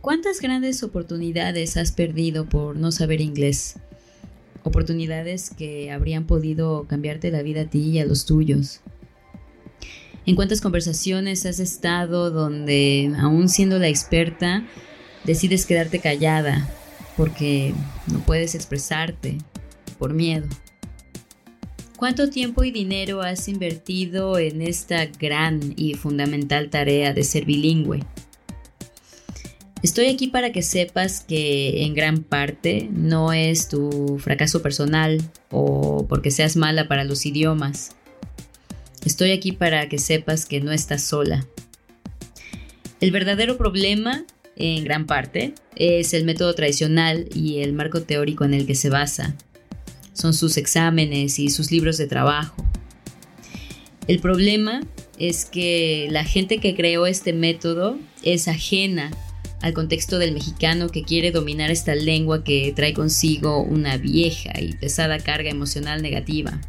¿Cuántas grandes oportunidades has perdido por no saber inglés? Oportunidades que habrían podido cambiarte la vida a ti y a los tuyos. ¿En cuántas conversaciones has estado donde, aún siendo la experta, decides quedarte callada porque no puedes expresarte por miedo? ¿Cuánto tiempo y dinero has invertido en esta gran y fundamental tarea de ser bilingüe? Estoy aquí para que sepas que en gran parte no es tu fracaso personal o porque seas mala para los idiomas. Estoy aquí para que sepas que no estás sola. El verdadero problema, en gran parte, es el método tradicional y el marco teórico en el que se basa son sus exámenes y sus libros de trabajo. El problema es que la gente que creó este método es ajena al contexto del mexicano que quiere dominar esta lengua que trae consigo una vieja y pesada carga emocional negativa.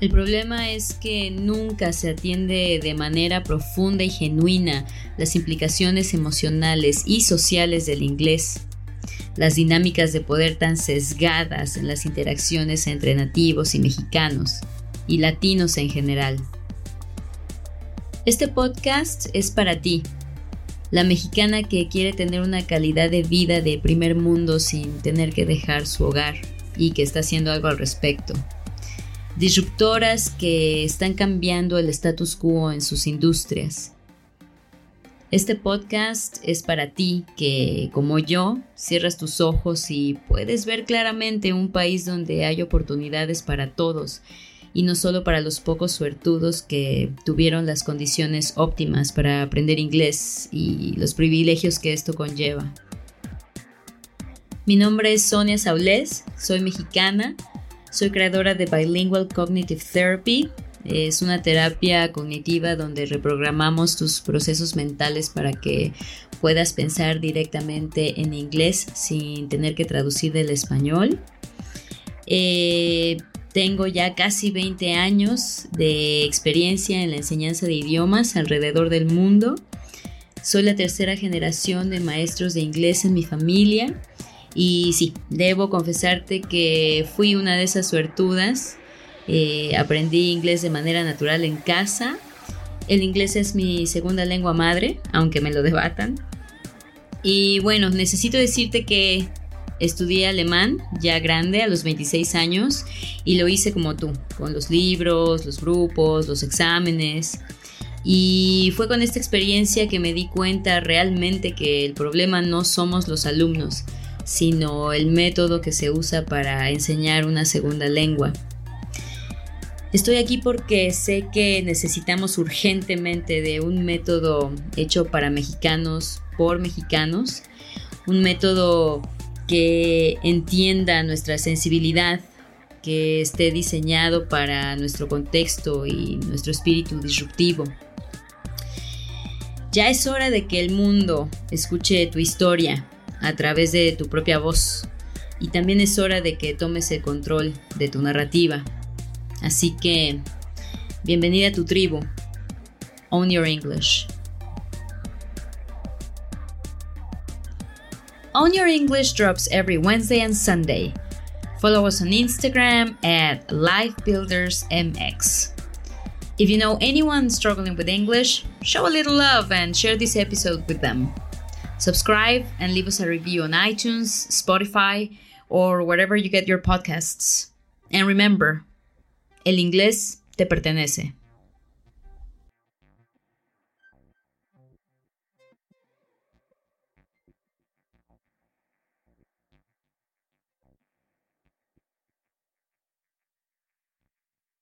El problema es que nunca se atiende de manera profunda y genuina las implicaciones emocionales y sociales del inglés las dinámicas de poder tan sesgadas en las interacciones entre nativos y mexicanos, y latinos en general. Este podcast es para ti, la mexicana que quiere tener una calidad de vida de primer mundo sin tener que dejar su hogar y que está haciendo algo al respecto. Disruptoras que están cambiando el status quo en sus industrias este podcast es para ti que, como yo, cierras tus ojos y puedes ver claramente un país donde hay oportunidades para todos y no solo para los pocos suertudos que tuvieron las condiciones óptimas para aprender inglés y los privilegios que esto conlleva. Mi nombre es Sonia Saulés, soy mexicana, soy creadora de Bilingual Cognitive Therapy es una terapia cognitiva donde reprogramamos tus procesos mentales para que puedas pensar directamente en inglés sin tener que traducir del español. Eh, tengo ya casi 20 años de experiencia en la enseñanza de idiomas alrededor del mundo. Soy la tercera generación de maestros de inglés en mi familia y sí, debo confesarte que fui una de esas suertudas eh, aprendí inglés de manera natural en casa. El inglés es mi segunda lengua madre, aunque me lo debatan. Y bueno, necesito decirte que estudié alemán ya grande, a los 26 años, y lo hice como tú, con los libros, los grupos, los exámenes. Y fue con esta experiencia que me di cuenta realmente que el problema no somos los alumnos, sino el método que se usa para enseñar una segunda lengua. Estoy aquí porque sé que necesitamos urgentemente de un método hecho para mexicanos, por mexicanos, un método que entienda nuestra sensibilidad, que esté diseñado para nuestro contexto y nuestro espíritu disruptivo. Ya es hora de que el mundo escuche tu historia a través de tu propia voz y también es hora de que tomes el control de tu narrativa. Así que, bienvenida a tu tribu. Own Your English. Own Your English drops every Wednesday and Sunday. Follow us on Instagram at LifeBuildersMX. If you know anyone struggling with English, show a little love and share this episode with them. Subscribe and leave us a review on iTunes, Spotify, or wherever you get your podcasts. And remember, el inglés te pertenece.